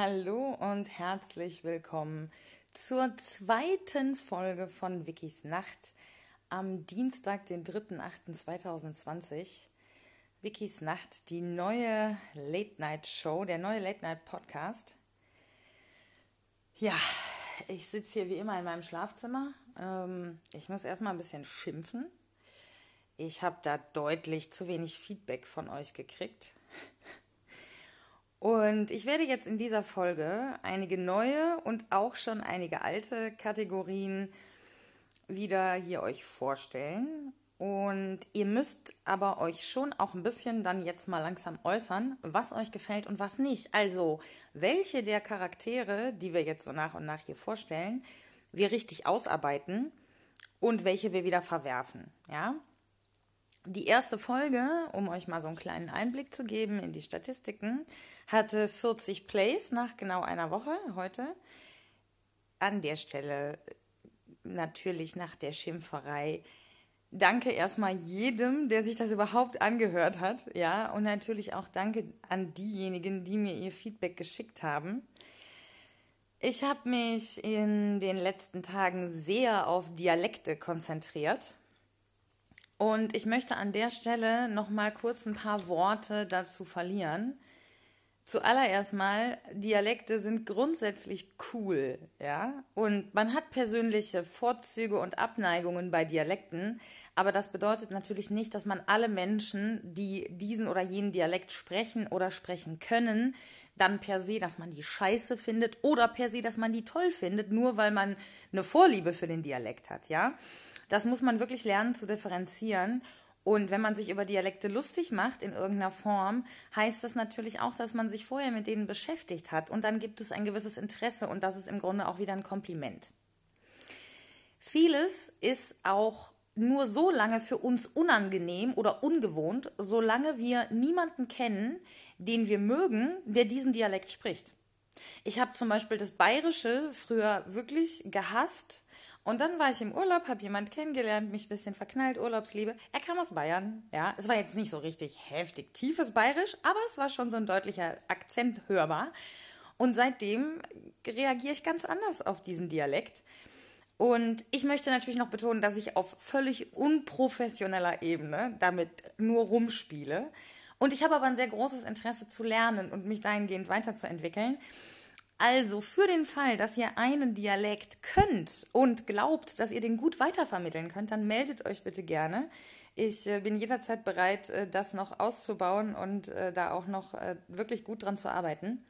Hallo und herzlich willkommen zur zweiten Folge von Wikis Nacht am Dienstag, den 3.8.2020. Wikis Nacht, die neue Late-Night-Show, der neue Late-Night-Podcast. Ja, ich sitze hier wie immer in meinem Schlafzimmer. Ähm, ich muss erstmal ein bisschen schimpfen. Ich habe da deutlich zu wenig Feedback von euch gekriegt. Und ich werde jetzt in dieser Folge einige neue und auch schon einige alte Kategorien wieder hier euch vorstellen. Und ihr müsst aber euch schon auch ein bisschen dann jetzt mal langsam äußern, was euch gefällt und was nicht. Also, welche der Charaktere, die wir jetzt so nach und nach hier vorstellen, wir richtig ausarbeiten und welche wir wieder verwerfen. Ja? Die erste Folge, um euch mal so einen kleinen Einblick zu geben in die Statistiken, hatte 40 Plays nach genau einer Woche heute. An der Stelle natürlich nach der Schimpferei. Danke erstmal jedem, der sich das überhaupt angehört hat, ja, und natürlich auch danke an diejenigen, die mir ihr Feedback geschickt haben. Ich habe mich in den letzten Tagen sehr auf Dialekte konzentriert und ich möchte an der Stelle noch mal kurz ein paar Worte dazu verlieren. Zuallererst mal, Dialekte sind grundsätzlich cool, ja. Und man hat persönliche Vorzüge und Abneigungen bei Dialekten, aber das bedeutet natürlich nicht, dass man alle Menschen, die diesen oder jenen Dialekt sprechen oder sprechen können, dann per se, dass man die scheiße findet oder per se, dass man die toll findet, nur weil man eine Vorliebe für den Dialekt hat, ja. Das muss man wirklich lernen zu differenzieren. Und wenn man sich über Dialekte lustig macht in irgendeiner Form, heißt das natürlich auch, dass man sich vorher mit denen beschäftigt hat. Und dann gibt es ein gewisses Interesse und das ist im Grunde auch wieder ein Kompliment. Vieles ist auch nur so lange für uns unangenehm oder ungewohnt, solange wir niemanden kennen, den wir mögen, der diesen Dialekt spricht. Ich habe zum Beispiel das Bayerische früher wirklich gehasst und dann war ich im Urlaub, habe jemand kennengelernt, mich ein bisschen verknallt, Urlaubsliebe. Er kam aus Bayern, ja. Es war jetzt nicht so richtig heftig tiefes Bayerisch, aber es war schon so ein deutlicher Akzent hörbar. Und seitdem reagiere ich ganz anders auf diesen Dialekt. Und ich möchte natürlich noch betonen, dass ich auf völlig unprofessioneller Ebene damit nur rumspiele. Und ich habe aber ein sehr großes Interesse zu lernen und mich dahingehend weiterzuentwickeln. Also für den Fall, dass ihr einen Dialekt könnt und glaubt, dass ihr den gut weitervermitteln könnt, dann meldet euch bitte gerne. Ich äh, bin jederzeit bereit, äh, das noch auszubauen und äh, da auch noch wirklich gut dran zu arbeiten.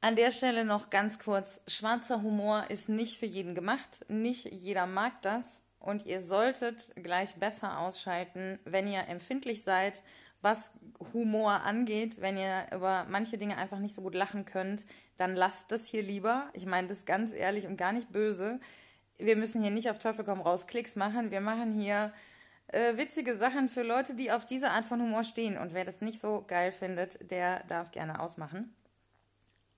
An der Stelle noch ganz kurz, schwarzer Humor ist nicht für jeden gemacht, nicht jeder mag das und ihr solltet gleich besser ausschalten, wenn ihr empfindlich seid, was Humor angeht, wenn ihr über manche Dinge einfach nicht so gut lachen könnt, dann lasst das hier lieber. Ich meine das ganz ehrlich und gar nicht böse. Wir müssen hier nicht auf Teufel komm raus Klicks machen. Wir machen hier äh, witzige Sachen für Leute, die auf diese Art von Humor stehen. Und wer das nicht so geil findet, der darf gerne ausmachen.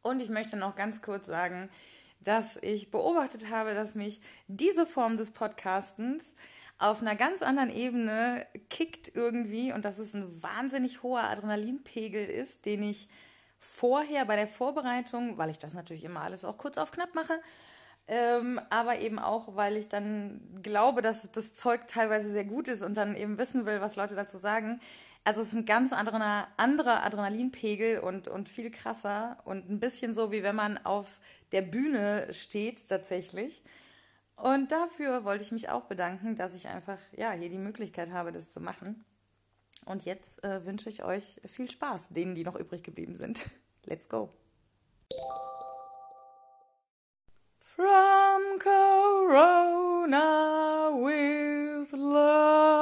Und ich möchte noch ganz kurz sagen, dass ich beobachtet habe, dass mich diese Form des Podcastens auf einer ganz anderen Ebene kickt irgendwie und dass es ein wahnsinnig hoher Adrenalinpegel ist, den ich vorher bei der Vorbereitung, weil ich das natürlich immer alles auch kurz auf knapp mache, ähm, aber eben auch, weil ich dann glaube, dass das Zeug teilweise sehr gut ist und dann eben wissen will, was Leute dazu sagen. Also es ist ein ganz anderer, anderer Adrenalinpegel und, und viel krasser und ein bisschen so, wie wenn man auf der Bühne steht tatsächlich. Und dafür wollte ich mich auch bedanken, dass ich einfach ja hier die Möglichkeit habe, das zu machen. Und jetzt äh, wünsche ich euch viel Spaß, denen, die noch übrig geblieben sind. Let's go. From Corona with love.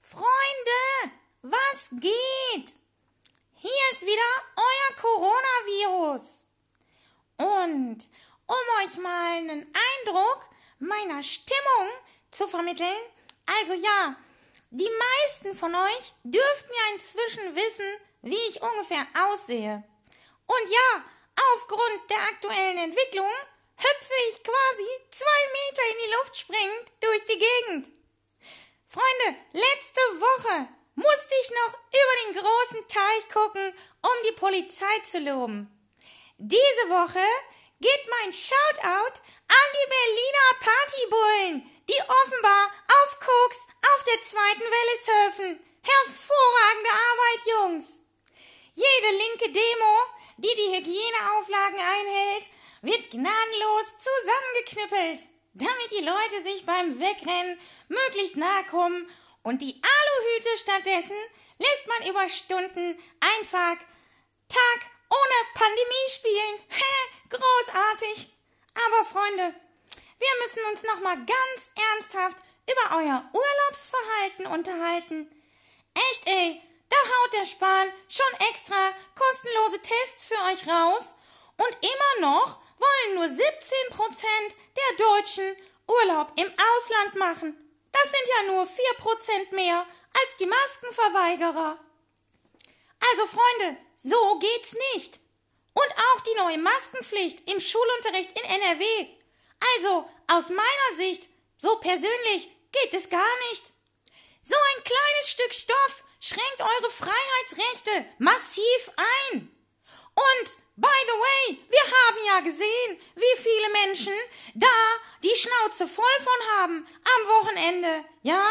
Freunde, was geht? Hier ist wieder euer Coronavirus. Und um euch mal einen Eindruck meiner Stimmung zu vermitteln. Also ja, die meisten von euch dürften ja inzwischen wissen, wie ich ungefähr aussehe. Und ja, aufgrund der aktuellen Entwicklung hüpfe ich quasi zwei Meter in die Luft springend durch die Gegend. Freunde, letzte Woche musste ich noch über den großen Teich gucken, um die Polizei zu loben. Diese Woche geht mein Shoutout an die Berliner Partybullen, die offenbar auf Koks auf der zweiten Welle surfen. Hervorragende Arbeit, Jungs! Jede linke Demo, die die Hygieneauflagen einhält, wird gnadenlos zusammengeknüppelt, damit die Leute sich beim Wegrennen möglichst nahe kommen und die Aluhüte stattdessen lässt man über Stunden einfach Tag ohne Pandemie spielen. Großartig. Aber Freunde, wir müssen uns noch mal ganz ernsthaft über euer Urlaubsverhalten unterhalten. Echt, ey, da haut der Spahn schon extra kostenlose Tests für euch raus und immer noch wollen nur 17 Prozent der Deutschen Urlaub im Ausland machen. Das sind ja nur 4 Prozent mehr als die Maskenverweigerer. Also Freunde, so geht's nicht. Und auch die neue Maskenpflicht im Schulunterricht in NRW. Also aus meiner Sicht, so persönlich, geht es gar nicht. So ein kleines Stück Stoff schränkt eure Freiheitsrechte massiv ein. Und, by the way, wir haben ja gesehen, wie viele Menschen da die Schnauze voll von haben am Wochenende, ja?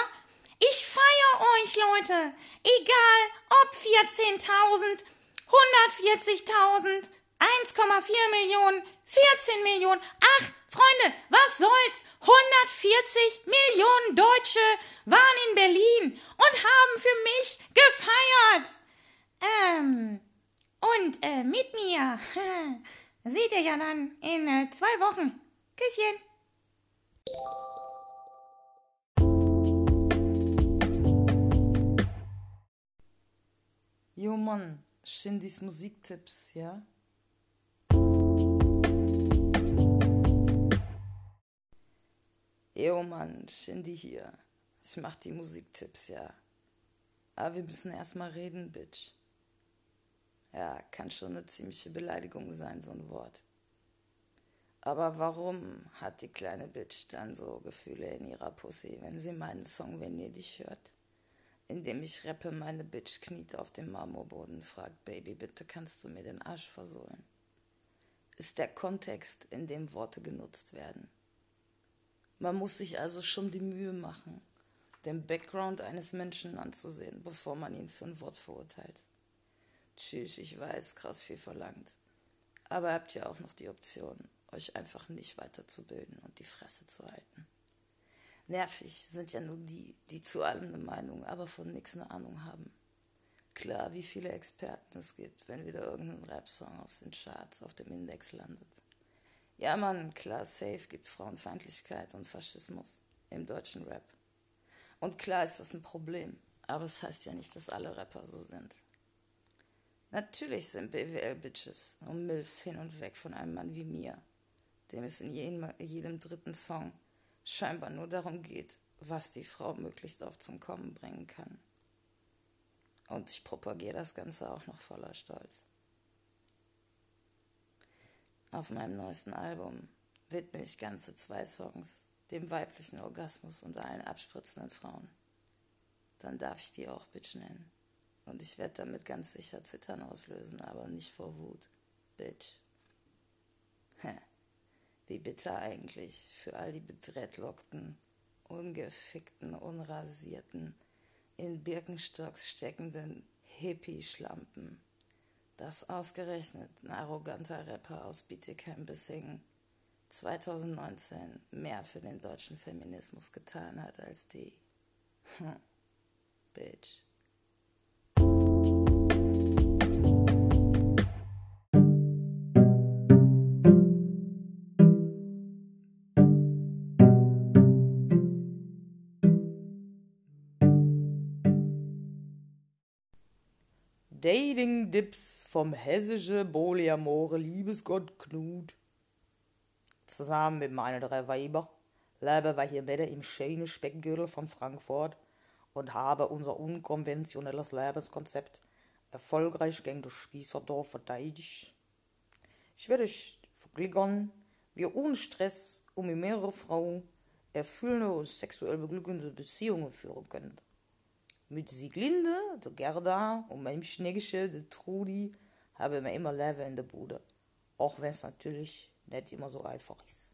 Ich feier euch, Leute, egal ob 14.000, 140.000, 1,4 Millionen, 14 Millionen. Ach, Freunde, was soll's? 140 Millionen Deutsche waren in Berlin und haben für mich gefeiert. Ähm, und äh, mit mir seht ihr ja dann in äh, zwei Wochen. Küsschen. Jo Mann, Shindys Musiktipps, ja? Jo Mann, Shindy hier. Ich mach die Musiktipps, ja. Aber wir müssen erstmal reden, Bitch. Ja, kann schon eine ziemliche Beleidigung sein, so ein Wort. Aber warum hat die kleine Bitch dann so Gefühle in ihrer Pussy, wenn sie meinen Song Wenn ihr dich hört? Indem ich rappe, meine Bitch kniet auf dem Marmorboden, fragt Baby, bitte kannst du mir den Arsch versohlen? Ist der Kontext, in dem Worte genutzt werden. Man muss sich also schon die Mühe machen, den Background eines Menschen anzusehen, bevor man ihn für ein Wort verurteilt. Tschüss, ich weiß, krass viel verlangt. Aber habt ihr auch noch die Option, euch einfach nicht weiterzubilden und die Fresse zu halten. Nervig sind ja nur die, die zu allem eine Meinung, aber von nichts eine Ahnung haben. Klar, wie viele Experten es gibt, wenn wieder irgendein Rap-Song aus den Charts auf dem Index landet. Ja, Mann, klar, safe gibt Frauenfeindlichkeit und Faschismus im deutschen Rap. Und klar ist das ein Problem, aber es das heißt ja nicht, dass alle Rapper so sind. Natürlich sind BWL-Bitches und Milfs hin und weg von einem Mann wie mir, dem es in jedem, jedem dritten Song scheinbar nur darum geht, was die Frau möglichst oft zum Kommen bringen kann. Und ich propagiere das Ganze auch noch voller Stolz. Auf meinem neuesten Album widme ich ganze zwei Songs dem weiblichen Orgasmus und allen abspritzenden Frauen. Dann darf ich die auch Bitch nennen. Und ich werde damit ganz sicher Zittern auslösen, aber nicht vor Wut. Bitch. Hä. Wie bitter eigentlich für all die bedrehtlockten, ungefickten, unrasierten, in Birkenstocks steckenden Hippie-Schlampen dass ausgerechnet ein arroganter Rapper aus Bietigheim-Bissingen 2019 mehr für den deutschen Feminismus getan hat als die. Bitch. Dating-Dips vom hessische Polyamore Liebesgott Knut. Zusammen mit meinen drei Weiber leben wir hier wieder im schönen Speckgürtel von Frankfurt und haben unser unkonventionelles Lebenskonzept erfolgreich gegen das Spießerdorf verteidigt. Ich werde euch verglickern, wie ohne Stress um mehrere Frauen erfüllende und sexuell beglückende Beziehungen führen können. Mit Sieglinde, der Gerda und meinem Schnägische, der Trudi, haben wir immer Leben in der Bude. Auch wenn es natürlich nicht immer so einfach ist.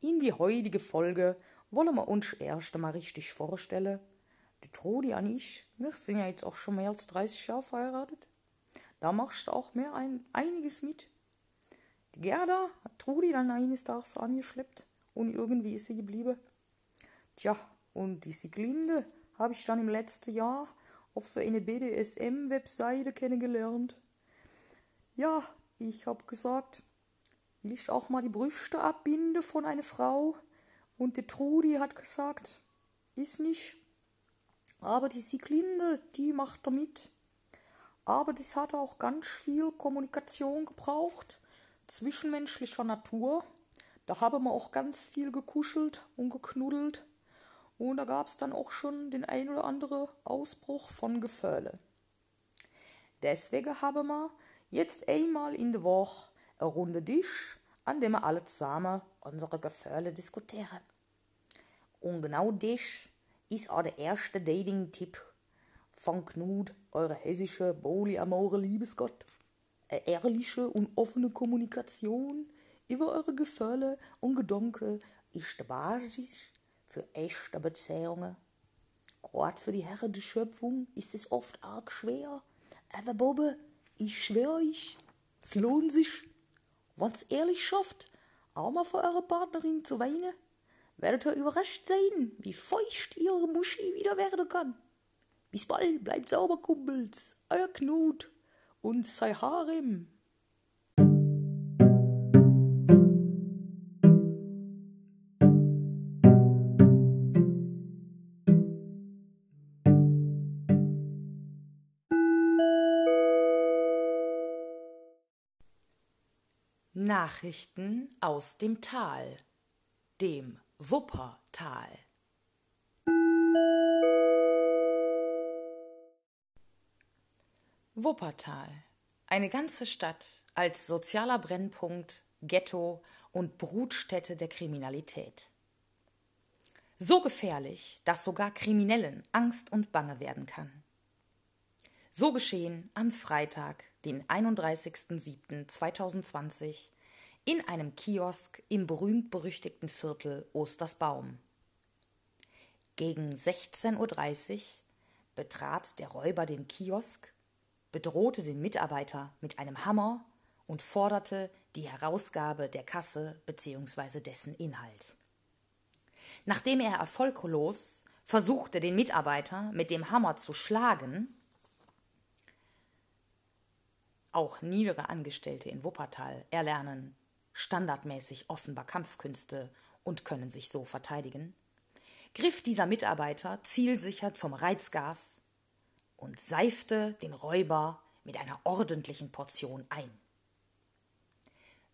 In die heutige Folge wollen wir uns erst einmal richtig vorstellen. Die Trudi und ich, wir sind ja jetzt auch schon mehr als 30 Jahre verheiratet. Da machst du auch mehr ein, einiges mit. Die Gerda hat Trudi dann eines Tages angeschleppt und irgendwie ist sie geblieben. Tja, und die Siglinde habe ich dann im letzten Jahr auf so eine BDSM-Webseite kennengelernt. Ja, ich habe gesagt, will ich auch mal die Brüste abbinden von einer Frau? Und die Trudi hat gesagt, ist nicht. Aber die Sieglinde, die macht da mit. Aber das hat auch ganz viel Kommunikation gebraucht, zwischenmenschlicher Natur. Da haben wir auch ganz viel gekuschelt und geknuddelt. Und da gab es dann auch schon den ein oder anderen Ausbruch von Gefühle. Deswegen haben wir jetzt einmal in der Woche eine Runde Tisch, an dem wir alle zusammen unsere Gefühle diskutieren. Und genau das ist auch der erste Dating-Tipp von Knut, eure hessische polyamore Liebesgott. Eine ehrliche und offene Kommunikation über eure Gefühle und Gedanken ist die Basis für echte Beziehungen. Gerade für die Herren der Schöpfung ist es oft arg schwer. Aber Bobbe, ich schwöre euch, es lohnt sich, wenn's ehrlich schafft, auch mal für eure Partnerin zu weinen werdet ihr überrascht sein, wie feucht ihre Muschi wieder werden kann. Bis bald, bleibt sauber, Kumpels. Euer Knut und sei Harem. Nachrichten aus dem Tal, dem Wuppertal. Wuppertal. Eine ganze Stadt als sozialer Brennpunkt, Ghetto und Brutstätte der Kriminalität. So gefährlich, dass sogar Kriminellen Angst und Bange werden kann. So geschehen am Freitag, den 31.07.2020 in einem Kiosk im berühmt-berüchtigten Viertel Ostersbaum. Gegen 16.30 Uhr betrat der Räuber den Kiosk, bedrohte den Mitarbeiter mit einem Hammer und forderte die Herausgabe der Kasse bzw. dessen Inhalt. Nachdem er erfolglos versuchte, den Mitarbeiter mit dem Hammer zu schlagen, auch niedere Angestellte in Wuppertal erlernen standardmäßig offenbar Kampfkünste und können sich so verteidigen, griff dieser Mitarbeiter zielsicher zum Reizgas und seifte den Räuber mit einer ordentlichen Portion ein.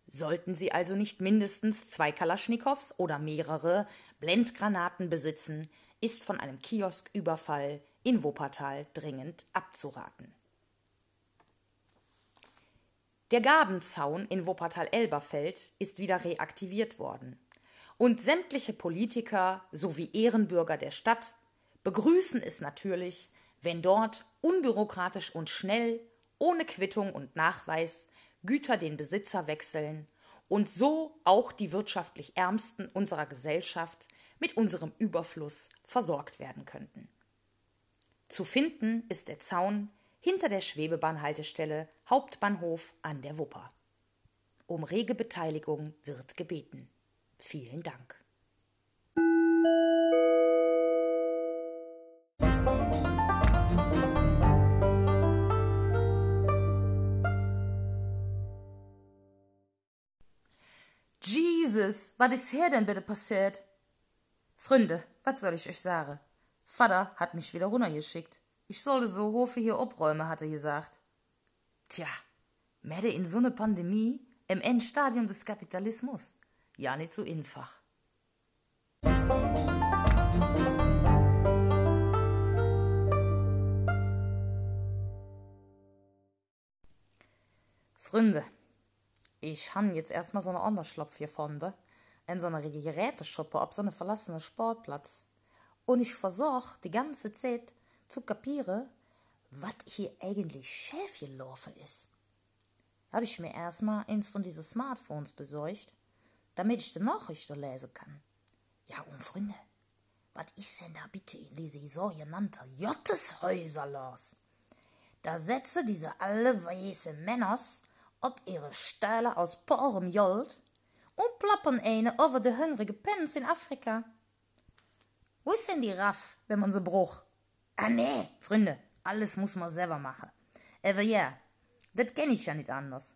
Sollten Sie also nicht mindestens zwei Kalaschnikows oder mehrere Blendgranaten besitzen, ist von einem Kiosküberfall in Wuppertal dringend abzuraten. Der Gabenzaun in Wuppertal-Elberfeld ist wieder reaktiviert worden. Und sämtliche Politiker sowie Ehrenbürger der Stadt begrüßen es natürlich, wenn dort unbürokratisch und schnell, ohne Quittung und Nachweis, Güter den Besitzer wechseln und so auch die wirtschaftlich Ärmsten unserer Gesellschaft mit unserem Überfluss versorgt werden könnten. Zu finden ist der Zaun hinter der Schwebebahnhaltestelle Hauptbahnhof an der Wupper. Um rege Beteiligung wird gebeten. Vielen Dank. Jesus, was ist hier denn bitte passiert? Freunde, was soll ich euch sagen? Vater hat mich wieder runtergeschickt. Ich sollte so Hofe hier obräume, hat er gesagt. Tja, Mäde in so eine Pandemie, im Endstadium des Kapitalismus, ja nicht so einfach. Freunde, ich habe jetzt erstmal so einen Anderschlopf hier gefunden, in so einer Geräteschuppe auf so einem verlassenen Sportplatz. Und ich versuche die ganze Zeit, zu kapieren, was hier eigentlich Schäfchenlaufe ist. Habe ich mir erstmal eins von diesen Smartphones besorgt, damit ich die Nachrichten lesen kann. Ja, und Freunde, was ist denn da bitte in diese sogenannte Jotteshäuser los? Da setzen diese alle weißen Männers ob ihre Stähle aus purem Jold und plappern eine over de hungrige Pens in Afrika. Wo ist denn die Raff, wenn man sie bruch? Ah nee, Freunde, alles muss man selber machen. Aber ja, das kenn ich ja nicht anders.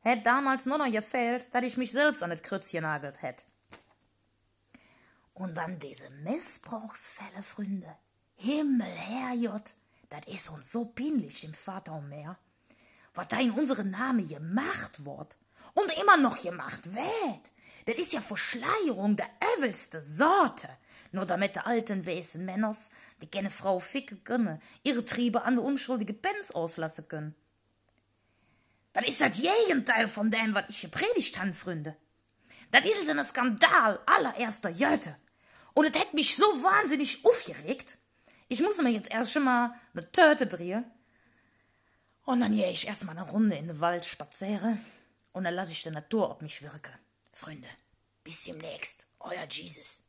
Hätt damals nur noch gefehlt, dass ich mich selbst an das Krützchen nagelt hätt. Und dann diese Missbrauchsfälle, Freunde. Himmel, Herrjott, das ist uns so peinlich im Vater mehr. Was da in unseren Namen gemacht wird und immer noch gemacht wird, das ist ja Verschleierung der übelste Sorte. Nur damit die alten weißen Männers, die keine Frau ficken können, ihre Triebe an der unschuldige Pens auslassen können. Das ist das Gegenteil von dem, was ich gepredigt habe, Freunde. Das ist ein Skandal allererster Jöte. Und es hat mich so wahnsinnig aufgeregt. Ich muss mir jetzt erst schon mal eine Töte drehen. Und dann gehe ich erstmal eine Runde in den Wald spazieren. Und dann lasse ich die Natur auf mich wirken. Freunde, bis demnächst. Euer Jesus.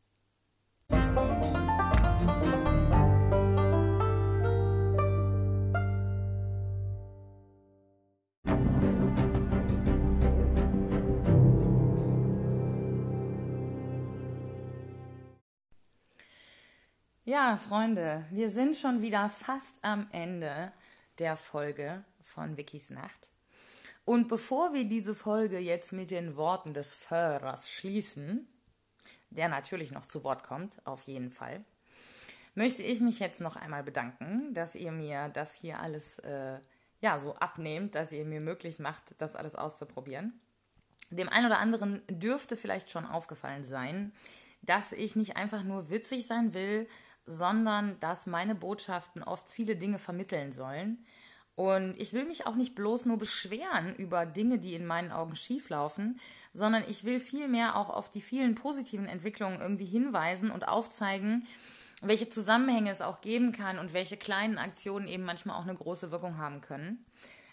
Ja, Freunde, wir sind schon wieder fast am Ende der Folge von Vickys Nacht. Und bevor wir diese Folge jetzt mit den Worten des Förderers schließen, der natürlich noch zu Wort kommt, auf jeden Fall, möchte ich mich jetzt noch einmal bedanken, dass ihr mir das hier alles äh, ja so abnehmt, dass ihr mir möglich macht, das alles auszuprobieren. Dem einen oder anderen dürfte vielleicht schon aufgefallen sein, dass ich nicht einfach nur witzig sein will, sondern dass meine Botschaften oft viele Dinge vermitteln sollen. Und ich will mich auch nicht bloß nur beschweren über Dinge, die in meinen Augen schieflaufen, sondern ich will vielmehr auch auf die vielen positiven Entwicklungen irgendwie hinweisen und aufzeigen, welche Zusammenhänge es auch geben kann und welche kleinen Aktionen eben manchmal auch eine große Wirkung haben können.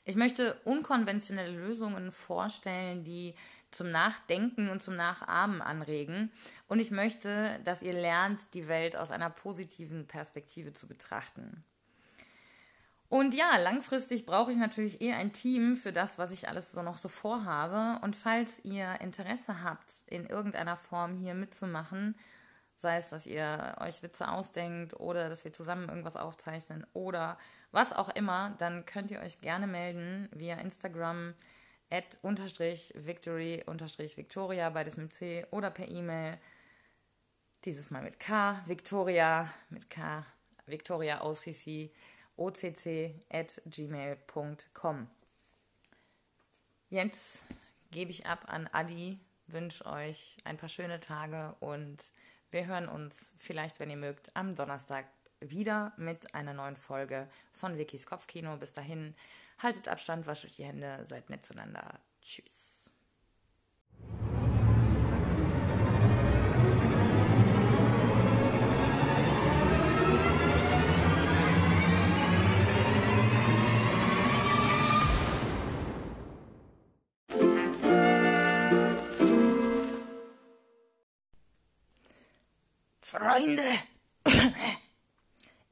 Ich möchte unkonventionelle Lösungen vorstellen, die zum Nachdenken und zum Nachahmen anregen. Und ich möchte, dass ihr lernt, die Welt aus einer positiven Perspektive zu betrachten. Und ja, langfristig brauche ich natürlich eher ein Team für das, was ich alles so noch so vorhabe. Und falls ihr Interesse habt, in irgendeiner Form hier mitzumachen, sei es, dass ihr euch Witze ausdenkt oder dass wir zusammen irgendwas aufzeichnen oder was auch immer, dann könnt ihr euch gerne melden via Instagram at unterstrich victory unterstrich victoria, beides mit C oder per E-Mail. Dieses Mal mit K, Victoria mit K, Victoria OCC occ.gmail.com. Jetzt gebe ich ab an Adi, wünsche euch ein paar schöne Tage und wir hören uns vielleicht, wenn ihr mögt, am Donnerstag wieder mit einer neuen Folge von Wikis Kopfkino. Bis dahin, haltet Abstand, wascht euch die Hände, seid nett zueinander. Tschüss. Freunde,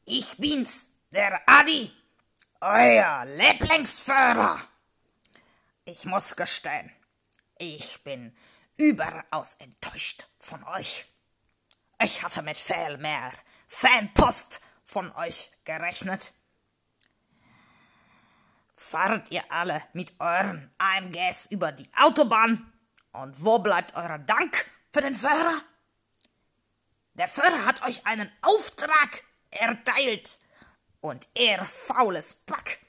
ich bin's, der Adi, euer Lieblingsführer. Ich muss gestehen, ich bin überaus enttäuscht von euch. Ich hatte mit viel mehr Fanpost von euch gerechnet. Fahrt ihr alle mit euren AMGs über die Autobahn? Und wo bleibt euer Dank für den Führer? Der Führer hat euch einen Auftrag erteilt und ihr faules Pack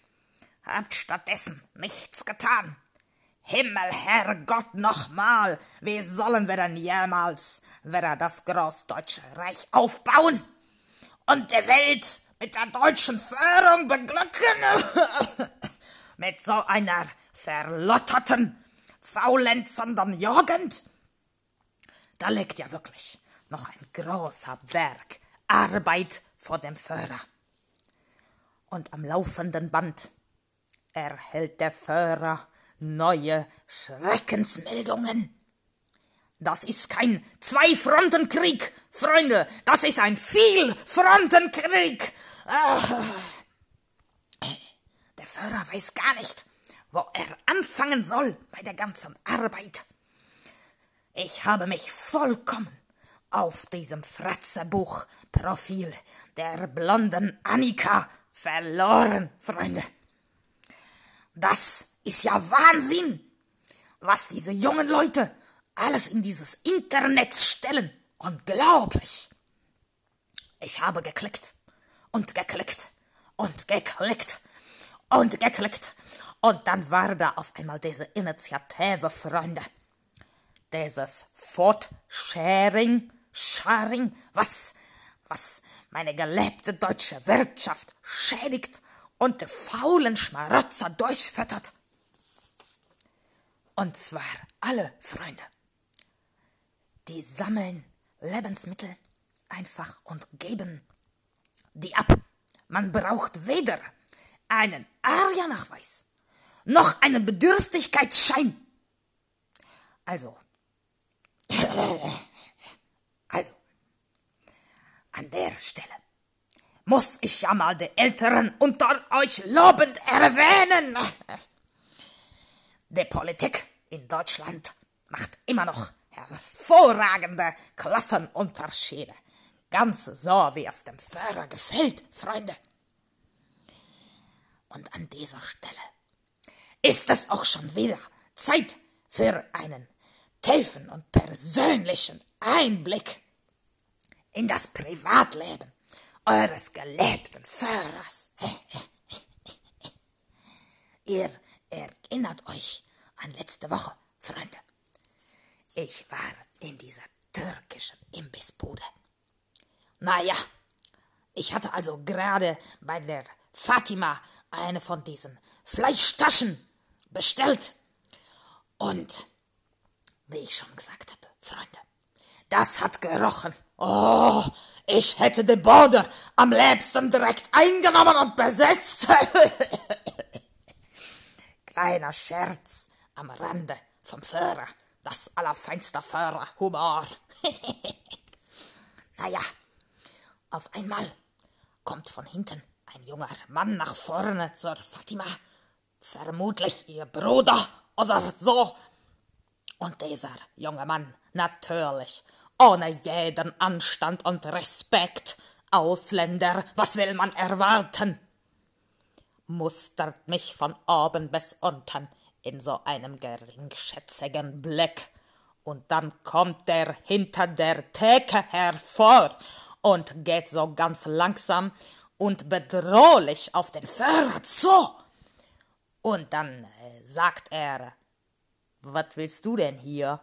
habt stattdessen nichts getan. Himmel, Herrgott, nochmal, wie sollen wir denn jemals wieder das Großdeutsche Reich aufbauen und die Welt mit der deutschen Führung beglücken? mit so einer verlotterten, faulenzenden Jugend? Da liegt ja wirklich noch ein großer Berg Arbeit vor dem Führer. Und am laufenden Band erhält der Führer neue Schreckensmeldungen. Das ist kein Zwei-Fronten-Krieg, Freunde, das ist ein Viel-Fronten-Krieg. Ah. Der Führer weiß gar nicht, wo er anfangen soll bei der ganzen Arbeit. Ich habe mich vollkommen auf diesem Fratzebuch-Profil der blonden Annika verloren, Freunde. Das ist ja Wahnsinn, was diese jungen Leute alles in dieses Internet stellen. Unglaublich. Ich habe geklickt und geklickt und geklickt und geklickt. Und dann war da auf einmal diese Initiative, Freunde dieses Foodsharing, Sharing, was, was meine gelebte deutsche Wirtschaft schädigt und die faulen Schmarotzer durchfüttert. Und zwar alle Freunde. Die sammeln Lebensmittel einfach und geben die ab. Man braucht weder einen ARIA-Nachweis noch einen Bedürftigkeitsschein. Also, an der Stelle muss ich ja mal die Älteren unter euch lobend erwähnen. Die Politik in Deutschland macht immer noch hervorragende Klassenunterschiede. Ganz so, wie es dem Führer gefällt, Freunde. Und an dieser Stelle ist es auch schon wieder Zeit für einen tiefen und persönlichen Einblick in das Privatleben eures gelebten Führers. Ihr erinnert euch an letzte Woche, Freunde. Ich war in dieser türkischen Imbissbude. Naja, ich hatte also gerade bei der Fatima eine von diesen Fleischtaschen bestellt. Und wie ich schon gesagt hatte, Freunde, das hat gerochen. Oh, ich hätte die Bode am liebsten direkt eingenommen und besetzt. Kleiner Scherz am Rande vom Führer das allerfeinste Führerhumor. naja, auf einmal kommt von hinten ein junger Mann nach vorne zur Fatima, vermutlich ihr Bruder oder so. Und dieser junge Mann, natürlich, ohne jeden Anstand und Respekt, Ausländer, was will man erwarten? Mustert mich von oben bis unten in so einem geringschätzigen Blick. Und dann kommt er hinter der Theke hervor und geht so ganz langsam und bedrohlich auf den Führer zu. Und dann äh, sagt er, was willst du denn hier?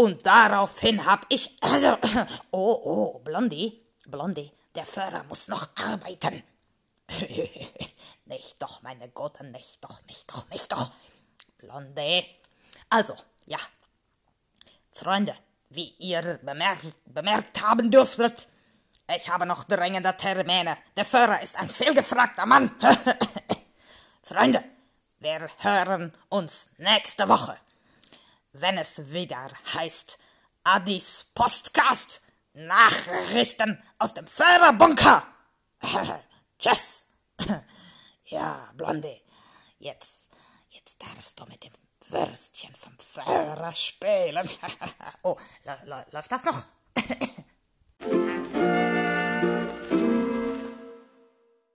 Und daraufhin hab ich, also, oh, oh, Blondie, Blondie, der Führer muss noch arbeiten. nicht doch, meine Gott, nicht doch, nicht doch, nicht doch. Blonde. Also, ja. Freunde, wie ihr bemerkt, bemerkt haben dürftet, ich habe noch dringende Termine. Der Führer ist ein vielgefragter Mann. Freunde, wir hören uns nächste Woche, wenn es wieder heißt Addis Postcast Nachrichten aus dem Führerbunker. Tschüss. ja, Blondie, jetzt, jetzt darfst du mit dem Würstchen vom Führer spielen. oh, läuft das noch?